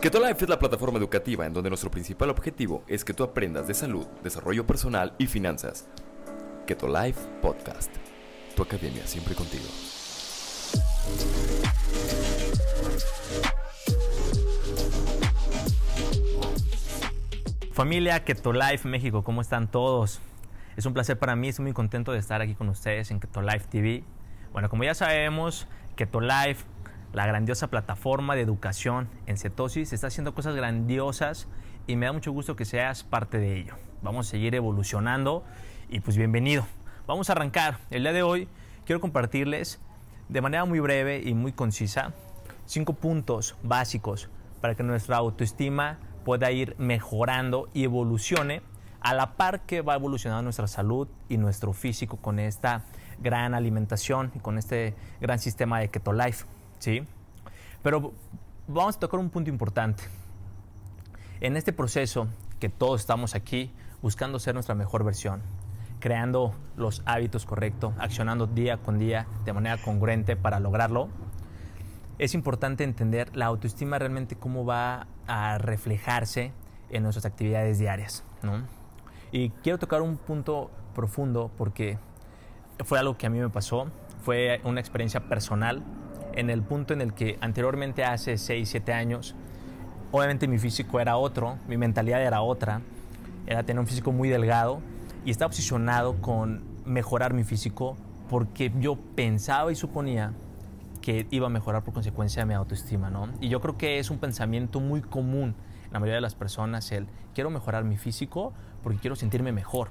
Keto Life es la plataforma educativa en donde nuestro principal objetivo es que tú aprendas de salud, desarrollo personal y finanzas. Keto Life Podcast. Tu academia siempre contigo. Familia Keto Life México, ¿cómo están todos? Es un placer para mí, estoy muy contento de estar aquí con ustedes en Keto Life TV. Bueno, como ya sabemos, Keto Life, la grandiosa plataforma de educación en cetosis, está haciendo cosas grandiosas y me da mucho gusto que seas parte de ello. Vamos a seguir evolucionando y pues bienvenido. Vamos a arrancar. El día de hoy quiero compartirles de manera muy breve y muy concisa cinco puntos básicos para que nuestra autoestima pueda ir mejorando y evolucione a la par que va evolucionando nuestra salud y nuestro físico con esta gran alimentación y con este gran sistema de Keto Life, ¿sí? Pero vamos a tocar un punto importante. En este proceso que todos estamos aquí buscando ser nuestra mejor versión, creando los hábitos correctos, accionando día con día de manera congruente para lograrlo, es importante entender la autoestima realmente cómo va a reflejarse en nuestras actividades diarias. ¿no? Y quiero tocar un punto profundo porque fue algo que a mí me pasó, fue una experiencia personal en el punto en el que anteriormente hace 6, 7 años, obviamente mi físico era otro, mi mentalidad era otra, era tener un físico muy delgado y estaba obsesionado con mejorar mi físico porque yo pensaba y suponía que iba a mejorar por consecuencia de mi autoestima, ¿no? Y yo creo que es un pensamiento muy común en la mayoría de las personas el quiero mejorar mi físico porque quiero sentirme mejor,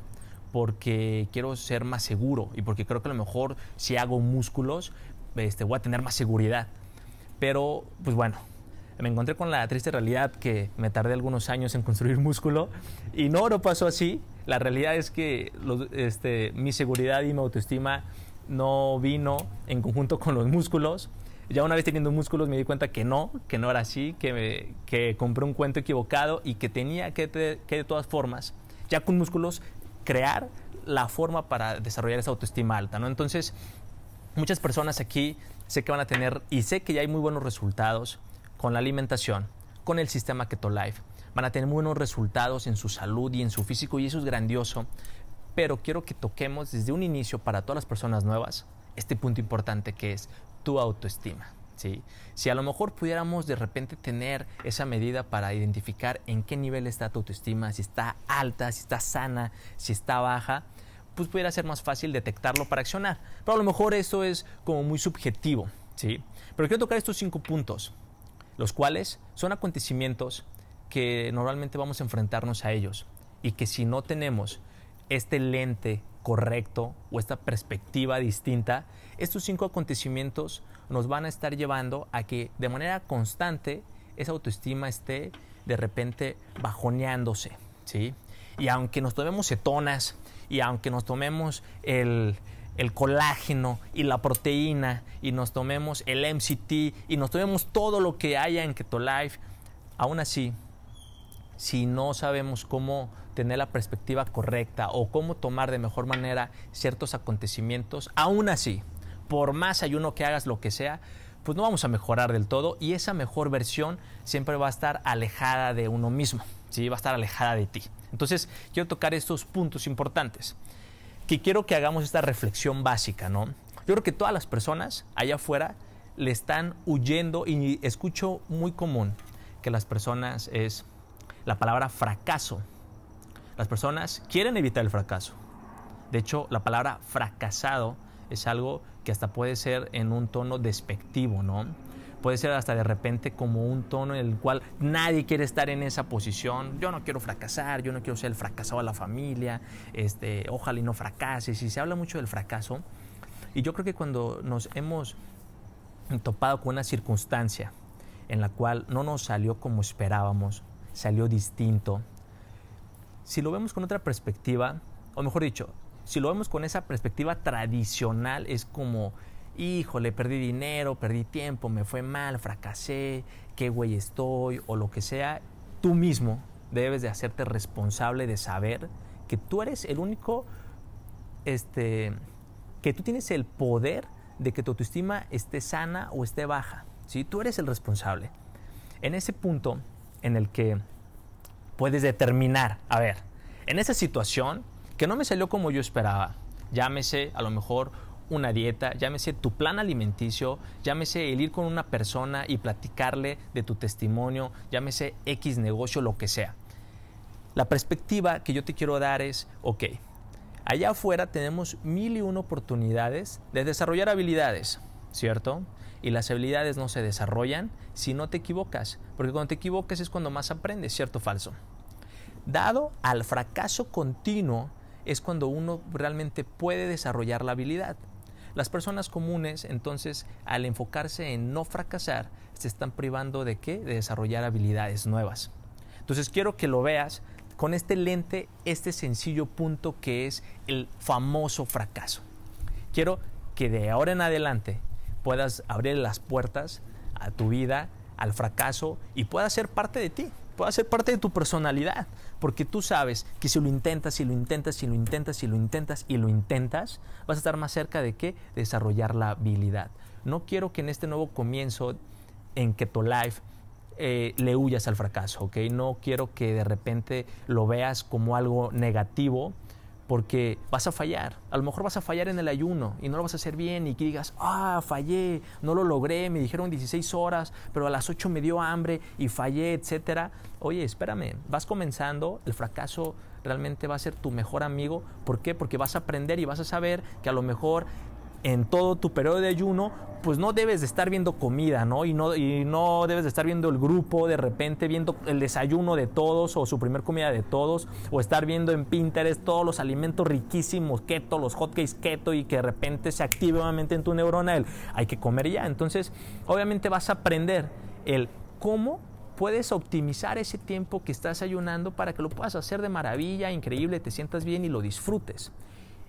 porque quiero ser más seguro y porque creo que a lo mejor si hago músculos este, voy a tener más seguridad. Pero, pues bueno, me encontré con la triste realidad que me tardé algunos años en construir músculo y no, no pasó así. La realidad es que este, mi seguridad y mi autoestima no vino en conjunto con los músculos. Ya una vez teniendo músculos me di cuenta que no, que no era así, que, que compré un cuento equivocado y que tenía que, que de todas formas, ya con músculos, crear la forma para desarrollar esa autoestima alta. ¿no? Entonces, muchas personas aquí sé que van a tener, y sé que ya hay muy buenos resultados con la alimentación, con el sistema Keto Life. Van a tener muy buenos resultados en su salud y en su físico y eso es grandioso. Pero quiero que toquemos desde un inicio para todas las personas nuevas este punto importante que es tu autoestima. ¿sí? Si a lo mejor pudiéramos de repente tener esa medida para identificar en qué nivel está tu autoestima, si está alta, si está sana, si está baja, pues pudiera ser más fácil detectarlo para accionar. Pero a lo mejor eso es como muy subjetivo. ¿sí? Pero quiero tocar estos cinco puntos, los cuales son acontecimientos que normalmente vamos a enfrentarnos a ellos y que si no tenemos este lente correcto o esta perspectiva distinta, estos cinco acontecimientos nos van a estar llevando a que de manera constante esa autoestima esté de repente bajoneándose, ¿sí? Y aunque nos tomemos cetonas y aunque nos tomemos el, el colágeno y la proteína y nos tomemos el MCT y nos tomemos todo lo que haya en Keto Life, aún así si no sabemos cómo tener la perspectiva correcta o cómo tomar de mejor manera ciertos acontecimientos, aún así, por más ayuno que hagas, lo que sea, pues no vamos a mejorar del todo y esa mejor versión siempre va a estar alejada de uno mismo, ¿sí? va a estar alejada de ti. Entonces, quiero tocar estos puntos importantes, que quiero que hagamos esta reflexión básica, ¿no? Yo creo que todas las personas allá afuera le están huyendo y escucho muy común que las personas es la palabra fracaso. Las personas quieren evitar el fracaso. De hecho, la palabra fracasado es algo que hasta puede ser en un tono despectivo, ¿no? Puede ser hasta de repente como un tono en el cual nadie quiere estar en esa posición. Yo no quiero fracasar, yo no quiero ser el fracasado de la familia, este, ojalá y no fracase. Si se habla mucho del fracaso, y yo creo que cuando nos hemos topado con una circunstancia en la cual no nos salió como esperábamos, salió distinto. Si lo vemos con otra perspectiva, o mejor dicho, si lo vemos con esa perspectiva tradicional, es como, híjole, perdí dinero, perdí tiempo, me fue mal, fracasé, qué güey estoy, o lo que sea, tú mismo debes de hacerte responsable de saber que tú eres el único, este, que tú tienes el poder de que tu autoestima esté sana o esté baja. ¿sí? Tú eres el responsable. En ese punto, en el que puedes determinar, a ver, en esa situación que no me salió como yo esperaba, llámese a lo mejor una dieta, llámese tu plan alimenticio, llámese el ir con una persona y platicarle de tu testimonio, llámese X negocio, lo que sea. La perspectiva que yo te quiero dar es, ok, allá afuera tenemos mil y una oportunidades de desarrollar habilidades, ¿cierto? Y las habilidades no se desarrollan si no te equivocas, porque cuando te equivocas es cuando más aprendes, ¿cierto falso? Dado al fracaso continuo es cuando uno realmente puede desarrollar la habilidad. Las personas comunes, entonces, al enfocarse en no fracasar, se están privando de qué? De desarrollar habilidades nuevas. Entonces, quiero que lo veas con este lente, este sencillo punto que es el famoso fracaso. Quiero que de ahora en adelante puedas abrir las puertas a tu vida, al fracaso y pueda ser parte de ti pueda ser parte de tu personalidad, porque tú sabes que si lo intentas, si lo intentas, si lo intentas, si lo intentas y lo intentas, vas a estar más cerca de qué? Desarrollar la habilidad. No quiero que en este nuevo comienzo en Keto Life eh, le huyas al fracaso, ¿ok? No quiero que de repente lo veas como algo negativo, porque vas a fallar. A lo mejor vas a fallar en el ayuno y no lo vas a hacer bien y que digas, ah, fallé, no lo logré, me dijeron 16 horas, pero a las 8 me dio hambre y fallé, etcétera. Oye, espérame, vas comenzando, el fracaso realmente va a ser tu mejor amigo. ¿Por qué? Porque vas a aprender y vas a saber que a lo mejor en todo tu periodo de ayuno, pues no debes de estar viendo comida, ¿no? Y, no, y no debes de estar viendo el grupo, de repente viendo el desayuno de todos o su primer comida de todos, o estar viendo en Pinterest todos los alimentos riquísimos, keto, los hotcakes keto, y que de repente se active nuevamente en tu neurona el hay que comer ya. Entonces, obviamente vas a aprender el cómo puedes optimizar ese tiempo que estás ayunando para que lo puedas hacer de maravilla, increíble, te sientas bien y lo disfrutes.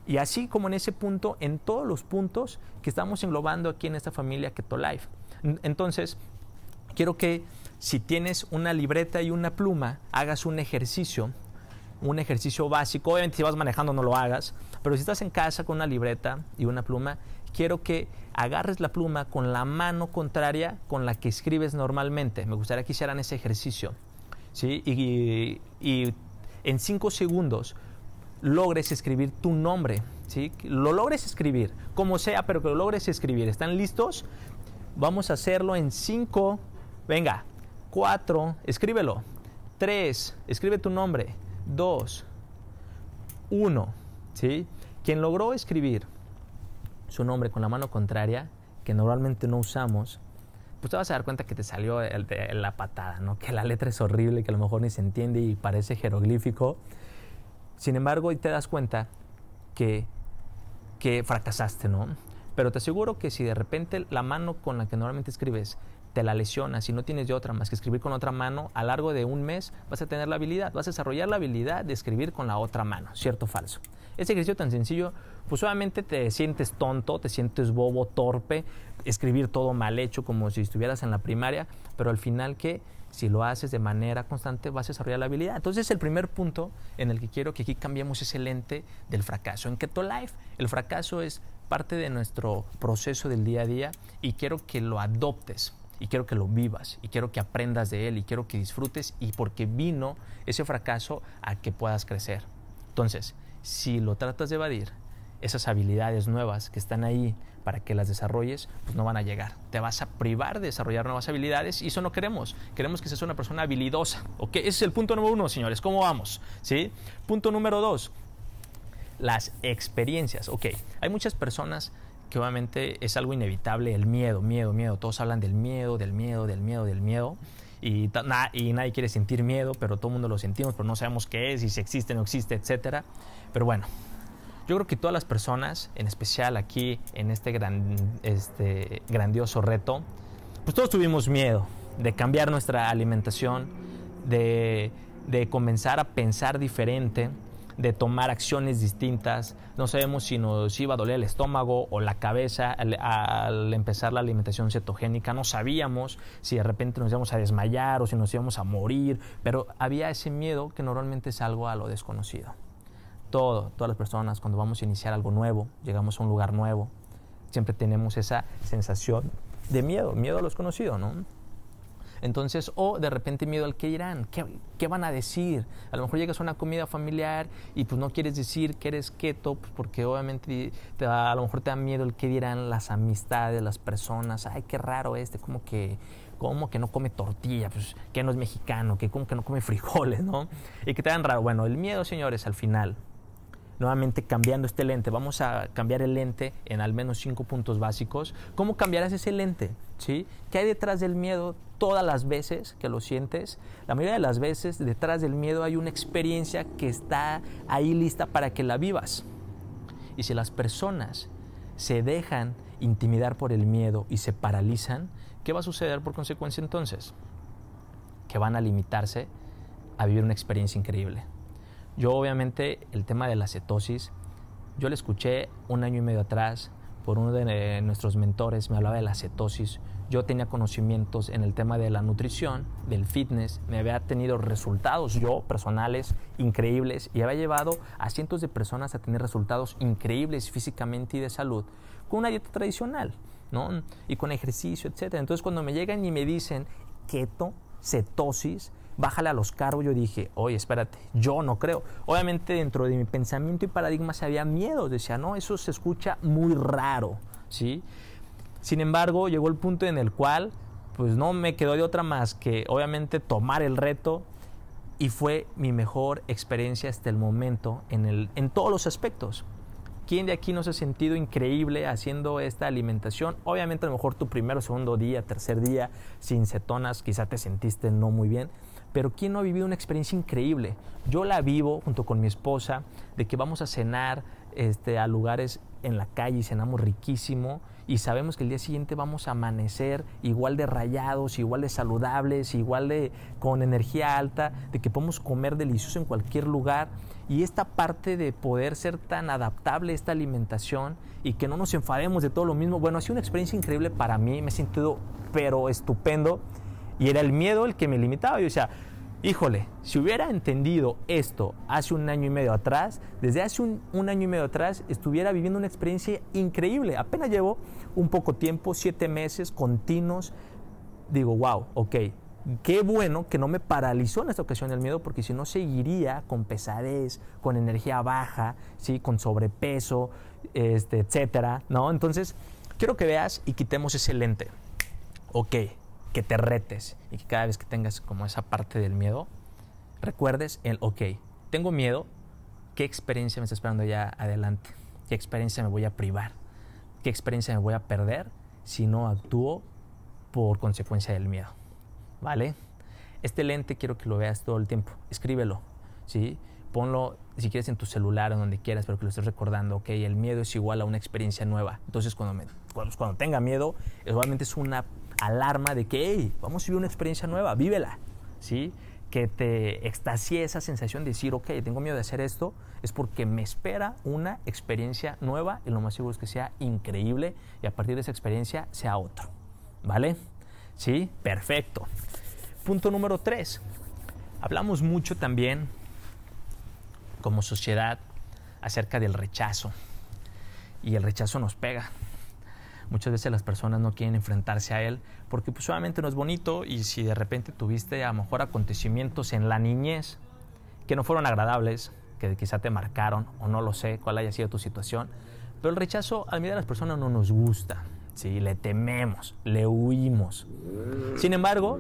Y así como en ese punto, en todos los puntos que estamos englobando aquí en esta familia Keto Life. Entonces, quiero que si tienes una libreta y una pluma, hagas un ejercicio, un ejercicio básico. Obviamente si vas manejando no lo hagas, pero si estás en casa con una libreta y una pluma, quiero que agarres la pluma con la mano contraria con la que escribes normalmente. Me gustaría que hicieran ese ejercicio. ¿sí? Y, y en cinco segundos logres escribir tu nombre, ¿sí? Lo logres escribir, como sea, pero que lo logres escribir. ¿Están listos? Vamos a hacerlo en 5, venga, 4, escríbelo. 3, escribe tu nombre. 2, 1, ¿sí? Quien logró escribir su nombre con la mano contraria, que normalmente no usamos, pues te vas a dar cuenta que te salió la patada, ¿no? Que la letra es horrible, que a lo mejor ni se entiende y parece jeroglífico. Sin embargo, te das cuenta que, que fracasaste, ¿no? Pero te aseguro que si de repente la mano con la que normalmente escribes te la lesionas y no tienes de otra más que escribir con otra mano, a largo de un mes vas a tener la habilidad, vas a desarrollar la habilidad de escribir con la otra mano, ¿cierto o falso? Ese ejercicio tan sencillo, pues obviamente te sientes tonto, te sientes bobo, torpe, escribir todo mal hecho como si estuvieras en la primaria, pero al final que si lo haces de manera constante, vas a desarrollar la habilidad. Entonces, el primer punto en el que quiero que aquí cambiemos ese lente del fracaso. En Keto Life, el fracaso es parte de nuestro proceso del día a día y quiero que lo adoptes y quiero que lo vivas y quiero que aprendas de él y quiero que disfrutes y porque vino ese fracaso a que puedas crecer. Entonces, si lo tratas de evadir, esas habilidades nuevas que están ahí para que las desarrolles, pues no van a llegar. Te vas a privar de desarrollar nuevas habilidades y eso no queremos. Queremos que seas una persona habilidosa. ¿ok? Ese es el punto número uno, señores. ¿Cómo vamos? ¿Sí? Punto número dos, las experiencias. Ok, hay muchas personas que obviamente es algo inevitable, el miedo, miedo, miedo. Todos hablan del miedo, del miedo, del miedo, del miedo. Y, y nadie quiere sentir miedo, pero todo el mundo lo sentimos, pero no sabemos qué es si existe o no existe, etc. Pero bueno, yo creo que todas las personas, en especial aquí en este, gran, este grandioso reto, pues todos tuvimos miedo de cambiar nuestra alimentación, de, comenzar a pensar diferente, de tomar acciones distintas. No sabemos si nos iba a doler el estómago o la cabeza al, al, empezar la alimentación cetogénica. No sabíamos si de repente nos íbamos a desmayar o si nos íbamos a morir, pero había ese miedo que normalmente es algo a lo desconocido todo, todas las personas, cuando vamos a iniciar algo nuevo, llegamos a un lugar nuevo, siempre tenemos esa sensación de miedo, miedo a lo desconocido, ¿no? Entonces, o de repente miedo al que dirán, ¿qué, ¿qué, van a decir? A lo mejor llegas a una comida familiar y pues no quieres decir que eres keto, pues porque obviamente te a lo mejor te da miedo el que dirán las amistades, las personas, ay, qué raro este, como que como que no come tortilla, pues que no es mexicano, que como que no come frijoles, ¿no? Y que te dan raro. Bueno, el miedo, señores, al final nuevamente cambiando este lente. Vamos a cambiar el lente en al menos cinco puntos básicos. ¿Cómo cambiarás ese lente? ¿Sí? ¿Qué hay detrás del miedo todas las veces que lo sientes? La mayoría de las veces detrás del miedo hay una experiencia que está ahí lista para que la vivas. Y si las personas se dejan intimidar por el miedo y se paralizan, ¿qué va a suceder por consecuencia entonces? Que van a limitarse a vivir una experiencia increíble. Yo obviamente el tema de la cetosis, yo le escuché un año y medio atrás por uno de nuestros mentores, me hablaba de la cetosis. Yo tenía conocimientos en el tema de la nutrición, del fitness, me había tenido resultados yo personales increíbles y había llevado a cientos de personas a tener resultados increíbles físicamente y de salud con una dieta tradicional, ¿no? Y con ejercicio, etc. Entonces cuando me llegan y me dicen keto, cetosis, bájale a los cargos. Yo dije, oye, espérate, yo no creo. Obviamente dentro de mi pensamiento y paradigma se había miedo. Decía, no, eso se escucha muy raro, ¿sí? Sin embargo, llegó el punto en el cual, pues no me quedó de otra más que obviamente tomar el reto y fue mi mejor experiencia hasta el momento en, el, en todos los aspectos. ¿Quién de aquí no se ha sentido increíble haciendo esta alimentación? Obviamente a lo mejor tu primero, segundo día, tercer día sin cetonas, quizá te sentiste no muy bien, pero ¿quién no ha vivido una experiencia increíble? Yo la vivo junto con mi esposa, de que vamos a cenar este, a lugares en la calle y cenamos riquísimo y sabemos que el día siguiente vamos a amanecer igual de rayados, igual de saludables, igual de con energía alta, de que podemos comer delicioso en cualquier lugar y esta parte de poder ser tan adaptable a esta alimentación y que no nos enfademos de todo lo mismo, bueno, ha sido una experiencia increíble para mí, me he sentido pero estupendo y era el miedo el que me limitaba. Yo decía, híjole, si hubiera entendido esto hace un año y medio atrás, desde hace un, año y medio atrás estuviera viviendo una experiencia increíble. Apenas llevo un poco tiempo, siete meses continuos. Digo, wow, ok, qué bueno que no me paralizó en esta ocasión el miedo, porque si no seguiría con pesadez, con energía baja, ¿sí? con sobrepeso, este, etcétera, ¿no? Entonces, quiero que veas y quitemos ese lente. Ok, que te retes y que cada vez que tengas como esa parte del miedo, recuerdes el, ok, tengo miedo, ¿qué experiencia me está esperando ya adelante? ¿Qué experiencia me voy a privar? ¿Qué experiencia me voy a perder si no actúo por consecuencia del miedo? ¿Vale? Este lente quiero que lo veas todo el tiempo, escríbelo, ¿sí? Ponlo, si quieres, en tu celular o donde quieras, pero que lo estés recordando, ok, el miedo es igual a una experiencia nueva. Entonces, cuando, me, cuando, cuando tenga miedo, obviamente es una alarma de que, hey, vamos a vivir una experiencia nueva, vívela, ¿sí? Que te extasie esa sensación de decir, ok, tengo miedo de hacer esto, es porque me espera una experiencia nueva y lo más seguro es que sea increíble y a partir de esa experiencia sea otro, ¿vale? ¿Sí? Perfecto. Punto número tres. Hablamos mucho también como sociedad acerca del rechazo y el rechazo nos pega muchas veces las personas no quieren enfrentarse a él porque pues solamente no es bonito y si de repente tuviste a lo mejor acontecimientos en la niñez que no fueron agradables, que quizá te marcaron o no lo sé cuál haya sido tu situación, pero el rechazo a la de las personas no nos gusta, ¿sí? le tememos, le huimos. Sin embargo,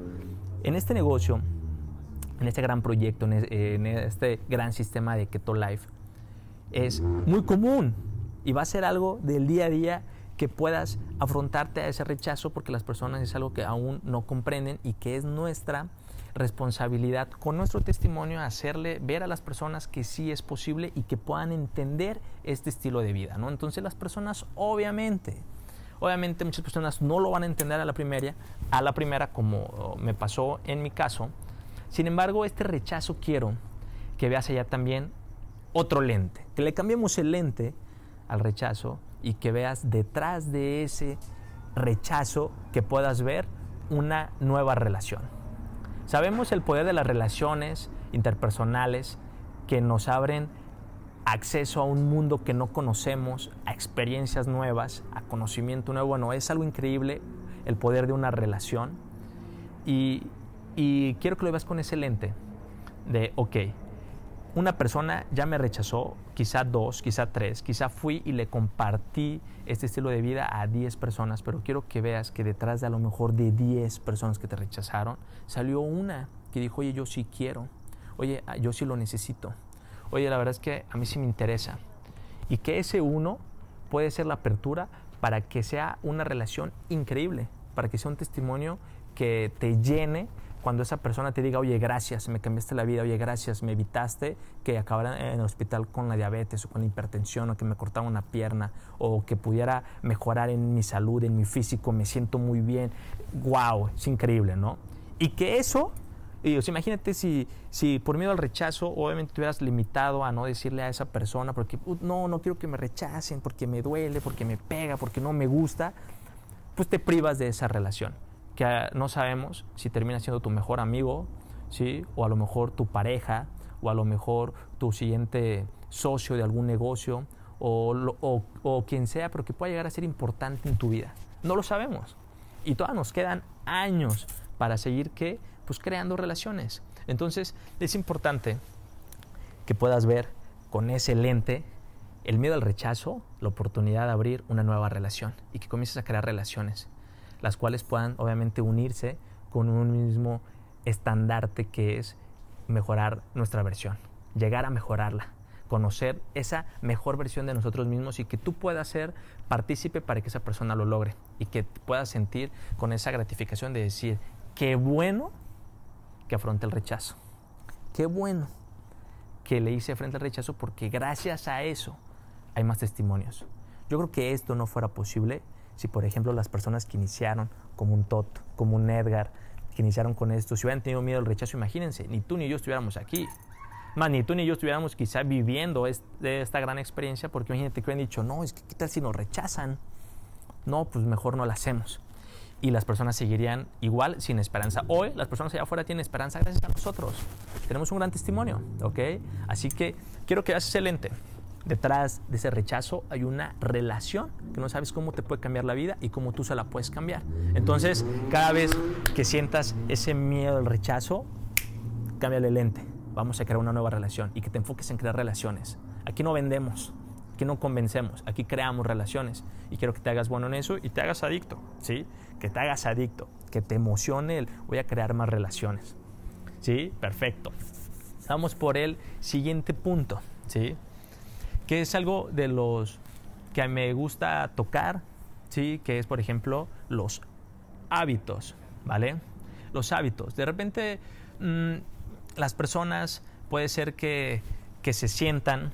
en este negocio, en este gran proyecto, en este gran sistema de Keto Life, es muy común y va a ser algo del día a día que puedas afrontarte a ese rechazo porque las personas es algo que aún no comprenden y que es nuestra responsabilidad con nuestro testimonio hacerle ver a las personas que sí es posible y que puedan entender este estilo de vida, ¿no? Entonces las personas obviamente Obviamente muchas personas no lo van a entender a la primera, a la primera como me pasó en mi caso. Sin embargo, este rechazo quiero que veas allá también otro lente, que le cambiemos el lente al rechazo y que veas detrás de ese rechazo que puedas ver una nueva relación. Sabemos el poder de las relaciones interpersonales que nos abren acceso a un mundo que no conocemos, a experiencias nuevas, a conocimiento nuevo. Bueno, es algo increíble el poder de una relación. Y, y quiero que lo veas con ese lente de, ok, una persona ya me rechazó, quizá dos, quizá tres, quizá fui y le compartí este estilo de vida a 10 personas, pero quiero que veas que detrás de a lo mejor de 10 personas que te rechazaron, salió una que dijo, oye, yo sí quiero, oye, ah, yo sí lo necesito, oye, la verdad es que a mí sí me interesa. Y que ese uno puede ser la apertura para que sea una relación increíble, para que sea un testimonio que te llene cuando esa persona te diga, oye, gracias, me cambiaste la vida, oye, gracias, me evitaste que acabara en el hospital con la diabetes o con la hipertensión o que me cortara una pierna o que pudiera mejorar en mi salud, en mi físico, me siento muy bien. ¡Wow! Es increíble, ¿no? Y que eso, y, imagínate si, si por miedo al rechazo, obviamente te hubieras limitado a no decirle a esa persona, porque no, no quiero que me rechacen, porque me duele, porque me pega, porque no me gusta, pues te privas de esa relación que no sabemos si termina siendo tu mejor amigo, ¿sí? o a lo mejor tu pareja, o a lo mejor tu siguiente socio de algún negocio, o, o, quien sea, pero que pueda llegar a ser importante en tu vida. No lo sabemos. Y todavía nos quedan años para seguir que, pues, creando relaciones. Entonces es importante que puedas ver con ese lente el miedo al rechazo, la oportunidad de abrir una nueva relación y que comiences a crear relaciones las cuales puedan obviamente unirse con un mismo estandarte que es mejorar nuestra versión, llegar a mejorarla, conocer esa mejor versión de nosotros mismos y que tú puedas ser partícipe para que esa persona lo logre y que puedas sentir con esa gratificación de decir, qué bueno que afronte el rechazo, qué bueno que le hice frente al rechazo porque gracias a eso hay más testimonios. Yo creo que esto no fuera posible si por ejemplo las personas que iniciaron como un Tot, como un Edgar, que iniciaron con esto, si hubieran tenido miedo al rechazo, imagínense, ni tú ni yo estuviéramos aquí. Más ni tú ni yo estuviéramos quizá viviendo esta gran experiencia, porque imagínate que hubieran dicho, no, es que qué tal si nos rechazan. No, pues mejor no la hacemos. Y las personas seguirían igual sin esperanza. Hoy las personas allá afuera tienen esperanza gracias a nosotros. Tenemos un gran testimonio, ¿ok? Así que quiero que veas excelente detrás de ese rechazo hay una relación que no sabes cómo te puede cambiar la vida y cómo tú se la puedes cambiar. Entonces, cada vez que sientas ese miedo al rechazo, cámbiale el lente. Vamos a crear una nueva relación y que te enfoques en crear relaciones. Aquí no vendemos, aquí no convencemos, aquí creamos relaciones y quiero que te hagas bueno en eso y te hagas adicto, ¿sí? Que te hagas adicto, que te emocione el voy a crear más relaciones. ¿Sí? Perfecto. Vamos por el siguiente punto, ¿sí? Que es algo de los que me gusta tocar, ¿sí? que es, por ejemplo, los hábitos, ¿vale? Los hábitos. De repente, mm, las personas puede ser que, que se sientan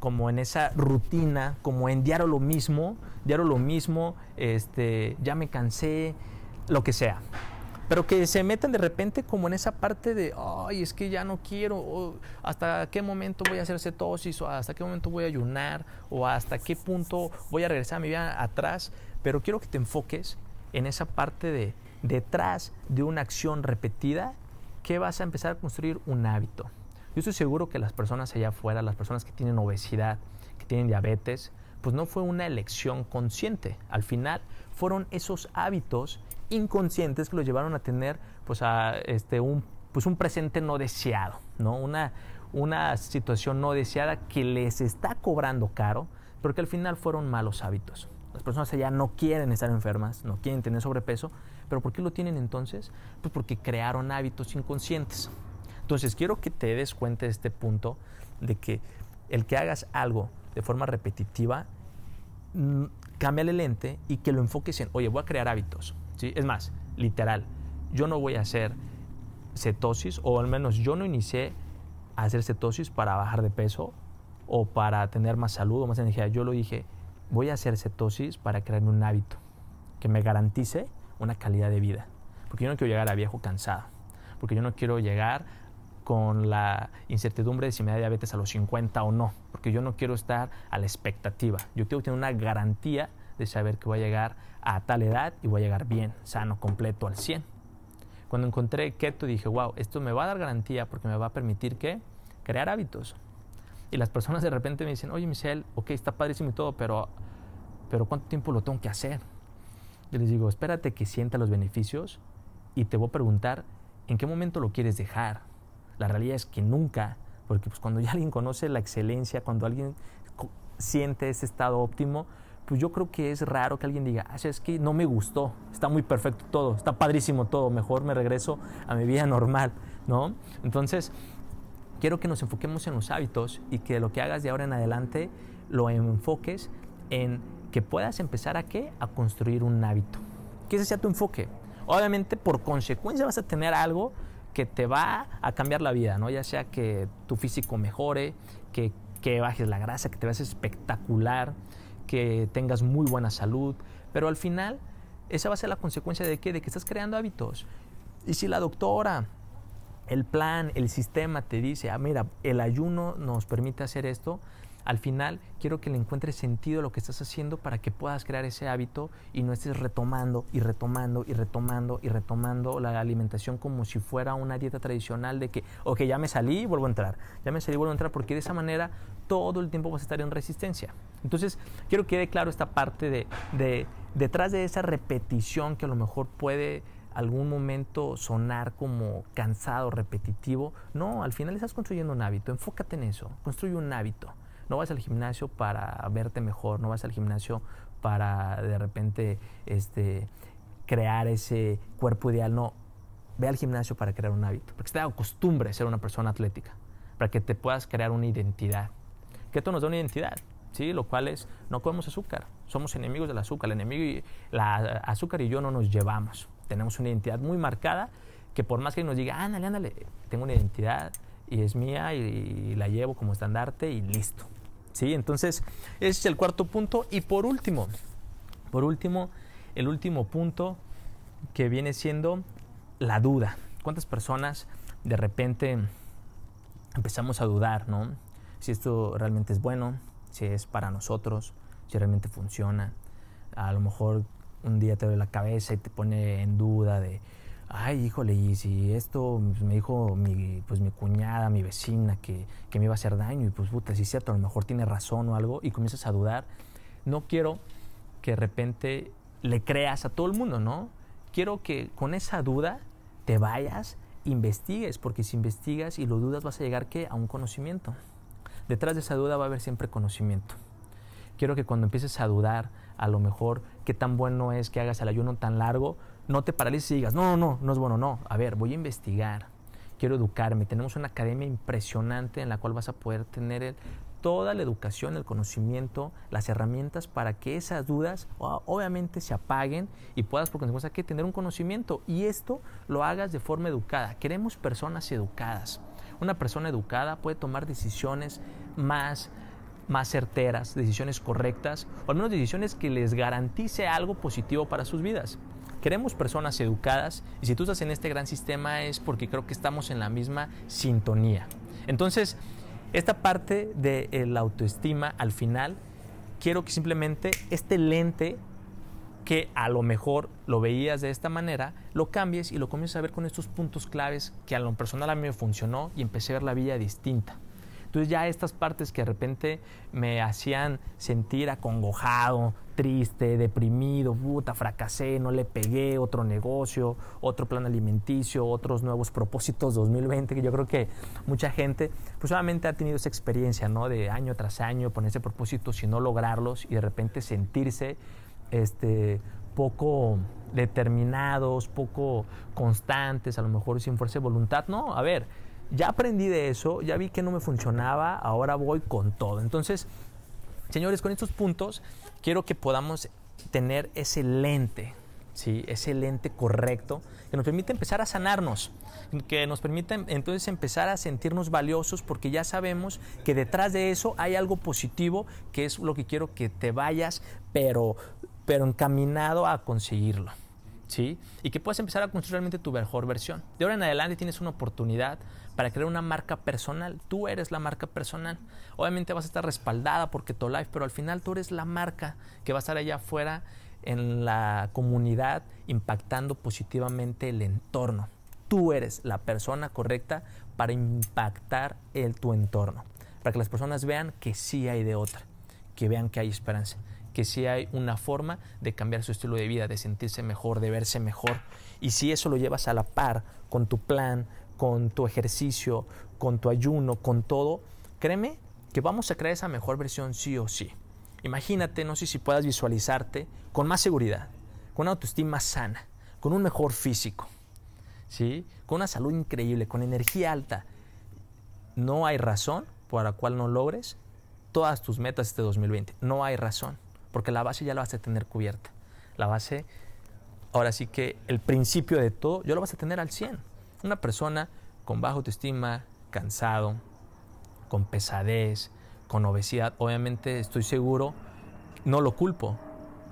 como en esa rutina, como en diario lo mismo, diario lo mismo, este, ya me cansé, lo que sea pero que se metan de repente como en esa parte de, ay, es que ya no quiero, hasta qué momento voy a hacer cetosis, o hasta qué momento voy a ayunar, o hasta qué punto voy a regresar a mi vida atrás, pero quiero que te enfoques en esa parte de detrás de una acción repetida, que vas a empezar a construir un hábito. Yo estoy seguro que las personas allá afuera, las personas que tienen obesidad, que tienen diabetes, pues no fue una elección consciente. Al final fueron esos hábitos inconscientes que los llevaron a tener pues, a, este, un, pues, un presente no deseado, ¿no? Una, una situación no deseada que les está cobrando caro, porque al final fueron malos hábitos. Las personas allá no quieren estar enfermas, no quieren tener sobrepeso, pero ¿por qué lo tienen entonces? Pues porque crearon hábitos inconscientes. Entonces quiero que te des cuenta de este punto de que el que hagas algo de forma repetitiva, mm, cambia el lente y que lo enfoques en, oye, voy a crear hábitos. Es más, literal, yo no voy a hacer cetosis, o al menos yo no inicié a hacer cetosis para bajar de peso o para tener más salud o más energía. Yo lo dije, voy a hacer cetosis para crearme un hábito que me garantice una calidad de vida. Porque yo no quiero llegar a viejo cansado. Porque yo no quiero llegar con la incertidumbre de si me da diabetes a los 50 o no. Porque yo no quiero estar a la expectativa. Yo quiero tener una garantía de saber que voy a llegar a tal edad y voy a llegar bien, sano, completo, al 100. Cuando encontré keto dije, wow, esto me va a dar garantía porque me va a permitir que crear hábitos. Y las personas de repente me dicen, oye Michelle, ok, está padrísimo y todo, pero, pero ¿cuánto tiempo lo tengo que hacer? Yo les digo, espérate que sienta los beneficios y te voy a preguntar, ¿en qué momento lo quieres dejar? La realidad es que nunca, porque pues cuando ya alguien conoce la excelencia, cuando alguien siente ese estado óptimo, pues yo creo que es raro que alguien diga, ah, es que no me gustó, está muy perfecto todo, está padrísimo todo, mejor me regreso a mi vida normal, ¿no? Entonces, quiero que nos enfoquemos en los hábitos y que lo que hagas de ahora en adelante lo enfoques en que puedas empezar a qué? A construir un hábito. Que ese sea tu enfoque. Obviamente, por consecuencia vas a tener algo que te va a cambiar la vida, ¿no? Ya sea que tu físico mejore, que, que bajes la grasa, que te veas espectacular, que tengas muy buena salud, pero al final esa va a ser la consecuencia de qué? De que estás creando hábitos. Y si la doctora, el plan, el sistema te dice, ah, mira, el ayuno nos permite hacer esto, al final quiero que le encuentres sentido a lo que estás haciendo para que puedas crear ese hábito y no estés retomando y retomando y retomando y retomando la alimentación como si fuera una dieta tradicional de que, ok, ya me salí y vuelvo a entrar, ya me salí y vuelvo a entrar, porque de esa manera todo el tiempo vas a estar en resistencia. Entonces, quiero que quede claro esta parte de, de detrás de esa repetición que a lo mejor puede algún momento sonar como cansado, repetitivo. No, al final estás construyendo un hábito. Enfócate en eso. Construye un hábito. No vas al gimnasio para verte mejor, no vas al gimnasio para de repente este, crear ese cuerpo ideal, no. Ve al gimnasio para crear un hábito, porque te da costumbre ser una persona atlética, para que te puedas crear una identidad. Que esto nos da una identidad, ¿sí? Lo cual es, no comemos azúcar, somos enemigos del azúcar, el enemigo y la azúcar y yo no nos llevamos. Tenemos una identidad muy marcada que por más que nos diga, ándale, ándale, tengo una identidad y es mía y la llevo como estandarte y listo. ¿Sí? Entonces, ese es el cuarto punto. Y por último, por último, el último punto que viene siendo la duda. ¿Cuántas personas de repente empezamos a dudar, ¿no? Si esto realmente es bueno, si es para nosotros, si realmente funciona. A lo mejor un día te duele la cabeza y te pone en duda de, ay, híjole, y si esto me dijo mi, pues, mi cuñada, mi vecina, que, que me iba a hacer daño, y pues puta, si es cierto, a lo mejor tiene razón o algo, y comienzas a dudar, no quiero que de repente le creas a todo el mundo, ¿no? Quiero que con esa duda te vayas, investigues, porque si investigas y lo dudas vas a llegar ¿qué? a un conocimiento. Detrás de esa duda va a haber siempre conocimiento. Quiero que cuando empieces a dudar, a lo mejor qué tan bueno es que hagas el ayuno tan largo, no te paralices y digas, no, no, no es bueno, no. A ver, voy a investigar, quiero educarme. Tenemos una academia impresionante en la cual vas a poder tener toda la educación, el conocimiento, las herramientas para que esas dudas obviamente se apaguen y puedas por consecuencia que tener un conocimiento y esto lo hagas de forma educada. Queremos personas educadas. Una persona educada puede tomar decisiones más más certeras, decisiones correctas, o al menos decisiones que les garantice algo positivo para sus vidas. Queremos personas educadas y si tú estás en este gran sistema es porque creo que estamos en la misma sintonía. Entonces, esta parte de la autoestima al final, quiero que simplemente este lente que a lo mejor lo veías de esta manera, lo cambies y lo comiences a ver con estos puntos claves que a lo personal a mí me funcionó y empecé a ver la vida distinta. Entonces ya estas partes que de repente me hacían sentir acongojado, triste, deprimido, puta, fracasé, no le pegué, otro negocio, otro plan alimenticio, otros nuevos propósitos 2020, que yo creo que mucha gente pues solamente ha tenido esa experiencia, ¿no? De año tras año ponerse propósitos y no lograrlos y de repente sentirse este poco determinados, poco constantes, a lo mejor sin fuerza de voluntad. No, a ver, ya aprendí de eso, ya vi que no me funcionaba, ahora voy con todo. Entonces, señores, con estos puntos quiero que podamos tener ese lente, ¿sí? ese lente correcto que nos permite empezar a sanarnos, que nos permite entonces empezar a sentirnos valiosos porque ya sabemos que detrás de eso hay algo positivo que es lo que quiero que te vayas, pero, pero encaminado a conseguirlo. ¿Sí? Y que puedas empezar a construir realmente tu mejor versión. De ahora en adelante tienes una oportunidad para crear una marca personal. Tú eres la marca personal. Obviamente vas a estar respaldada por Keto Life, pero al final tú eres la marca que va a estar allá afuera en la comunidad impactando positivamente el entorno. Tú eres la persona correcta para impactar el, tu entorno, para que las personas vean que sí hay de otra, que vean que hay esperanza, que sí hay una forma de cambiar su estilo de vida, de sentirse mejor, de verse mejor. Y si eso lo llevas a la par con tu plan, con tu ejercicio, con tu ayuno, con todo, créeme que vamos a crear esa mejor versión sí o sí. Imagínate, no sé si puedas visualizarte con más seguridad, con una autoestima sana, con un mejor físico, ¿sí? con una salud increíble, con energía alta. No hay razón por la cual no logres todas tus metas este 2020. No hay razón, porque la base ya la vas a tener cubierta. La base, ahora sí que el principio de todo, yo lo vas a tener al 100. Una persona con baja autoestima, cansado, con pesadez, con obesidad, obviamente estoy seguro, no lo culpo.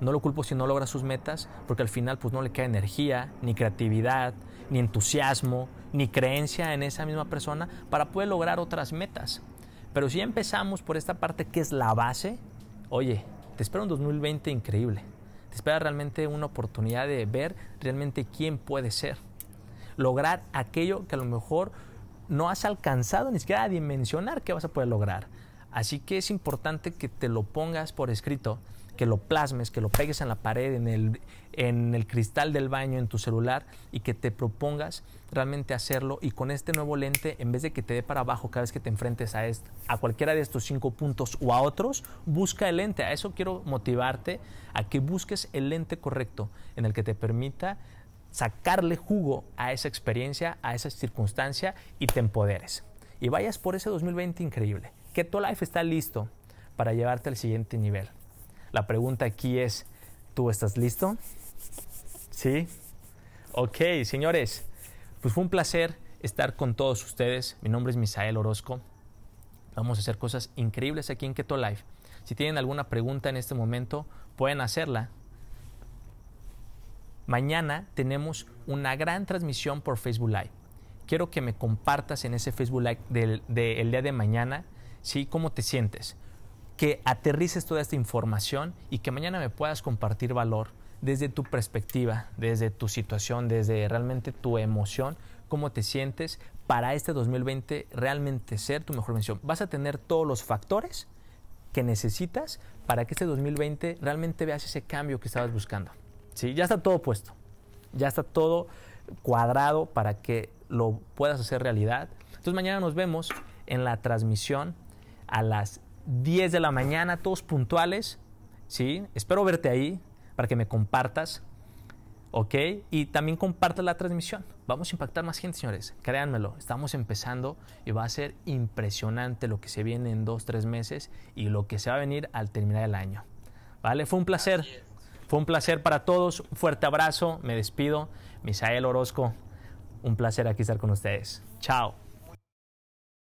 No lo culpo si no logra sus metas, porque al final pues no le queda energía, ni creatividad, ni entusiasmo, ni creencia en esa misma persona para poder lograr otras metas. Pero si empezamos por esta parte que es la base, oye, te espera un 2020 increíble. Te espera realmente una oportunidad de ver realmente quién puede ser. Lograr aquello que a lo mejor no has alcanzado ni siquiera a dimensionar que vas a poder lograr. Así que es importante que te lo pongas por escrito, que lo plasmes, que lo pegues en la pared, en el, en el cristal del baño, en tu celular y que te propongas realmente hacerlo y con este nuevo lente, en vez de que te dé para abajo cada vez que te enfrentes a, a cualquiera de estos cinco puntos o a otros, busca el lente. A eso quiero motivarte a que busques el lente correcto en el que te permita sacarle jugo a esa experiencia, a esa circunstancia y te empoderes. Y vayas por ese 2020 increíble. Que tu life está listo para llevarte al siguiente nivel. La pregunta aquí es, ¿tú estás listo? ¿Sí? Ok, señores, pues fue un placer estar con todos ustedes. Mi nombre es Misael Orozco. Vamos a hacer cosas increíbles aquí en Keto Life. Si tienen alguna pregunta en este momento, pueden hacerla. Mañana tenemos una gran transmisión por Facebook Live. Quiero que me compartas en ese Facebook Live del, día de mañana, ¿sí? ¿Cómo te sientes? que aterrices toda esta información y que mañana me puedas compartir valor desde tu perspectiva, desde tu situación, desde realmente tu emoción, cómo te sientes para este 2020 realmente ser tu mejor versión. Vas a tener todos los factores que necesitas para que este 2020 realmente veas ese cambio que estabas buscando. ¿Sí? Ya está todo puesto, ya está todo cuadrado para que lo puedas hacer realidad. Entonces mañana nos vemos en la transmisión a las 10 de la mañana, todos puntuales. ¿sí? Espero verte ahí para que me compartas. ¿Ok? Y también compartas la transmisión. Vamos a impactar más gente, señores. Créanmelo, estamos empezando y va a ser impresionante lo que se viene en dos, tres meses y lo que se va a venir al terminar el año. ¿Vale? Fue un placer. Fue un placer para todos. Un fuerte abrazo. Me despido. Misael Orozco. Un placer aquí estar con ustedes. Chao.